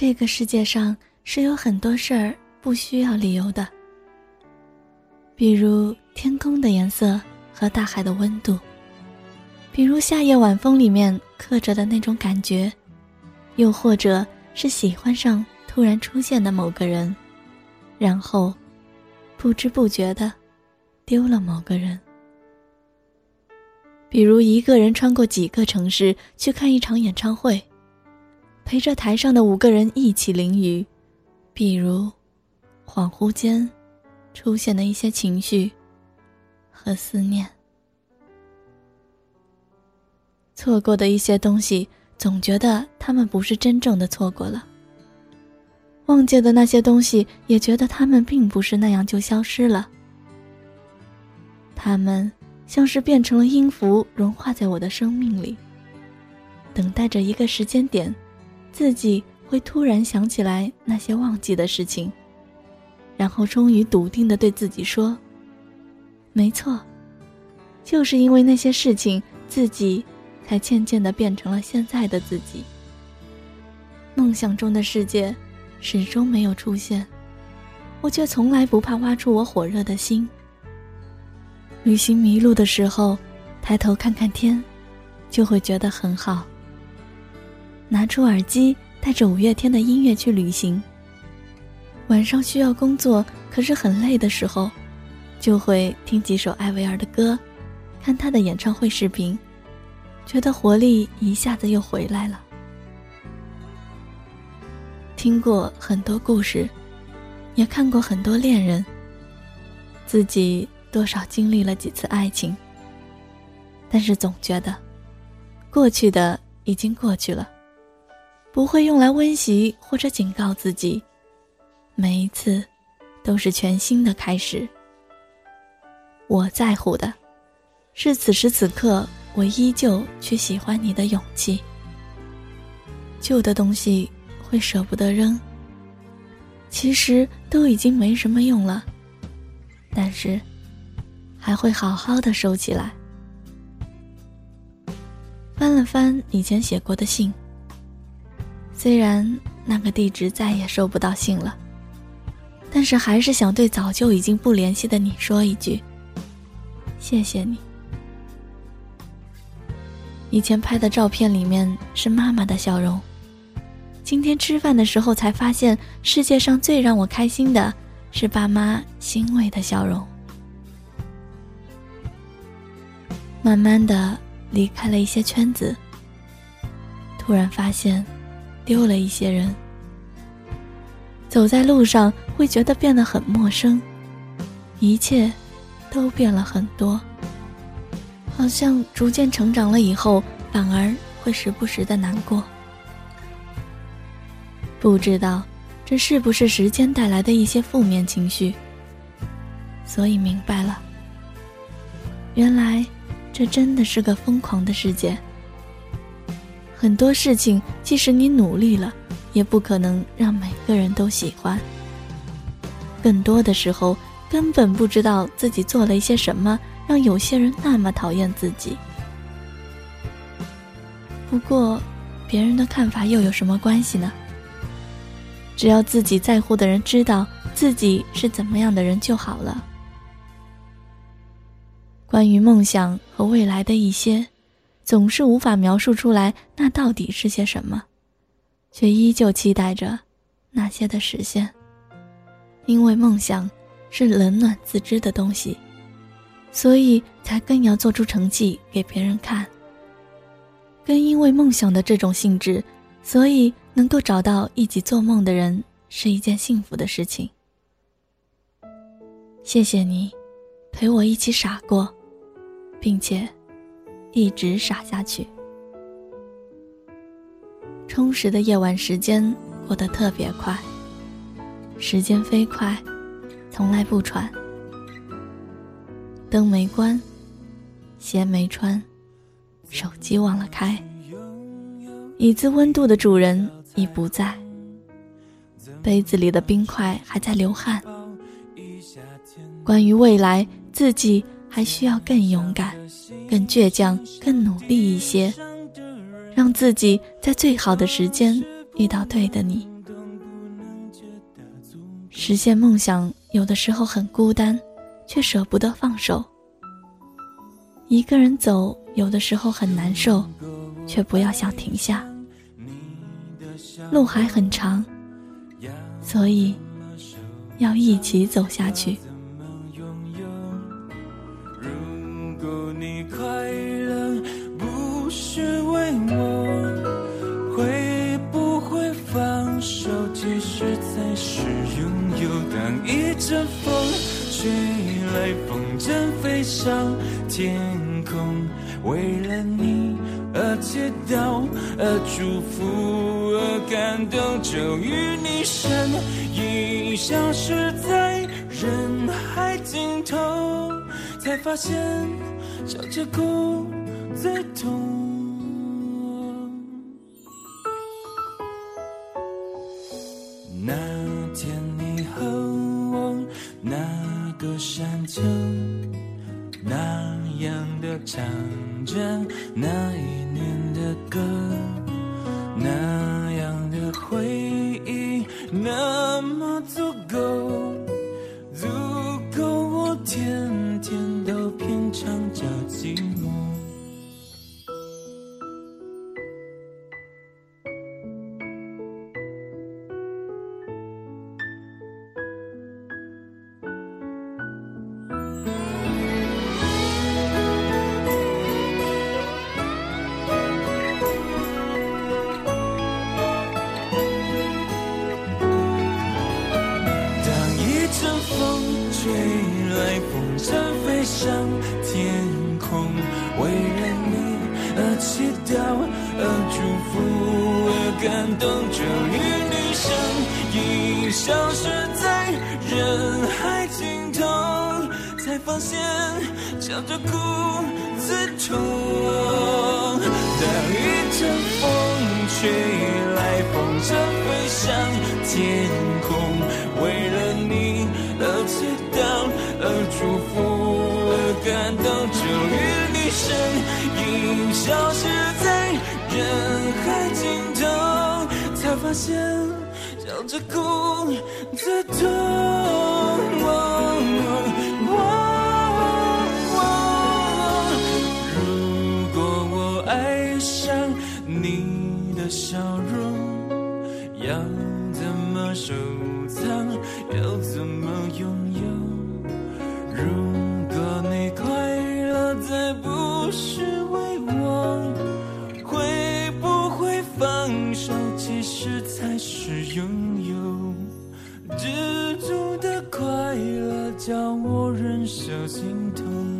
这个世界上是有很多事儿不需要理由的，比如天空的颜色和大海的温度，比如夏夜晚风里面刻着的那种感觉，又或者是喜欢上突然出现的某个人，然后不知不觉的丢了某个人。比如一个人穿过几个城市去看一场演唱会。陪着台上的五个人一起淋雨，比如，恍惚间，出现的一些情绪和思念。错过的一些东西，总觉得他们不是真正的错过了；忘记的那些东西，也觉得他们并不是那样就消失了。他们像是变成了音符，融化在我的生命里，等待着一个时间点。自己会突然想起来那些忘记的事情，然后终于笃定的对自己说：“没错，就是因为那些事情，自己才渐渐的变成了现在的自己。”梦想中的世界始终没有出现，我却从来不怕挖出我火热的心。旅行迷路的时候，抬头看看天，就会觉得很好。拿出耳机，带着五月天的音乐去旅行。晚上需要工作，可是很累的时候，就会听几首艾薇儿的歌，看她的演唱会视频，觉得活力一下子又回来了。听过很多故事，也看过很多恋人，自己多少经历了几次爱情，但是总觉得，过去的已经过去了。不会用来温习或者警告自己，每一次都是全新的开始。我在乎的，是此时此刻我依旧去喜欢你的勇气。旧的东西会舍不得扔，其实都已经没什么用了，但是还会好好的收起来。翻了翻以前写过的信。虽然那个地址再也收不到信了，但是还是想对早就已经不联系的你说一句：谢谢你。以前拍的照片里面是妈妈的笑容，今天吃饭的时候才发现，世界上最让我开心的是爸妈欣慰的笑容。慢慢的离开了一些圈子，突然发现。丢了一些人，走在路上会觉得变得很陌生，一切都变了很多。好像逐渐成长了以后，反而会时不时的难过。不知道这是不是时间带来的一些负面情绪，所以明白了，原来这真的是个疯狂的世界。很多事情，即使你努力了，也不可能让每个人都喜欢。更多的时候，根本不知道自己做了一些什么，让有些人那么讨厌自己。不过，别人的看法又有什么关系呢？只要自己在乎的人知道自己是怎么样的人就好了。关于梦想和未来的一些。总是无法描述出来，那到底是些什么，却依旧期待着那些的实现。因为梦想是冷暖自知的东西，所以才更要做出成绩给别人看。更因为梦想的这种性质，所以能够找到一起做梦的人是一件幸福的事情。谢谢你，陪我一起傻过，并且。一直傻下去。充实的夜晚时间过得特别快，时间飞快，从来不喘。灯没关，鞋没穿，手机忘了开，椅子温度的主人已不在，杯子里的冰块还在流汗。关于未来，自己。还需要更勇敢、更倔强、更努力一些，让自己在最好的时间遇到对的你。实现梦想有的时候很孤单，却舍不得放手。一个人走有的时候很难受，却不要想停下。路还很长，所以要一起走下去。你快乐不是为我，会不会放手？其实才是拥有。当一阵风吹来，风筝飞上天空，为了你而祈祷，而祝福，而感动，终于你身影消失在人海尽头，才发现笑着哭最痛。那天你和我那个山丘，那样的唱着那一年的歌，那样的回忆那祝福，而感动，终于你身影消失在人海尽头，才发现笑着哭最痛。当一阵风吹来，风筝飞上天空，为了你而祈祷，而祝福，而感动，终于你身影消失发现笑着哭最痛。如果我爱上你的笑容，要怎么收藏？要怎么拥叫我忍受心痛，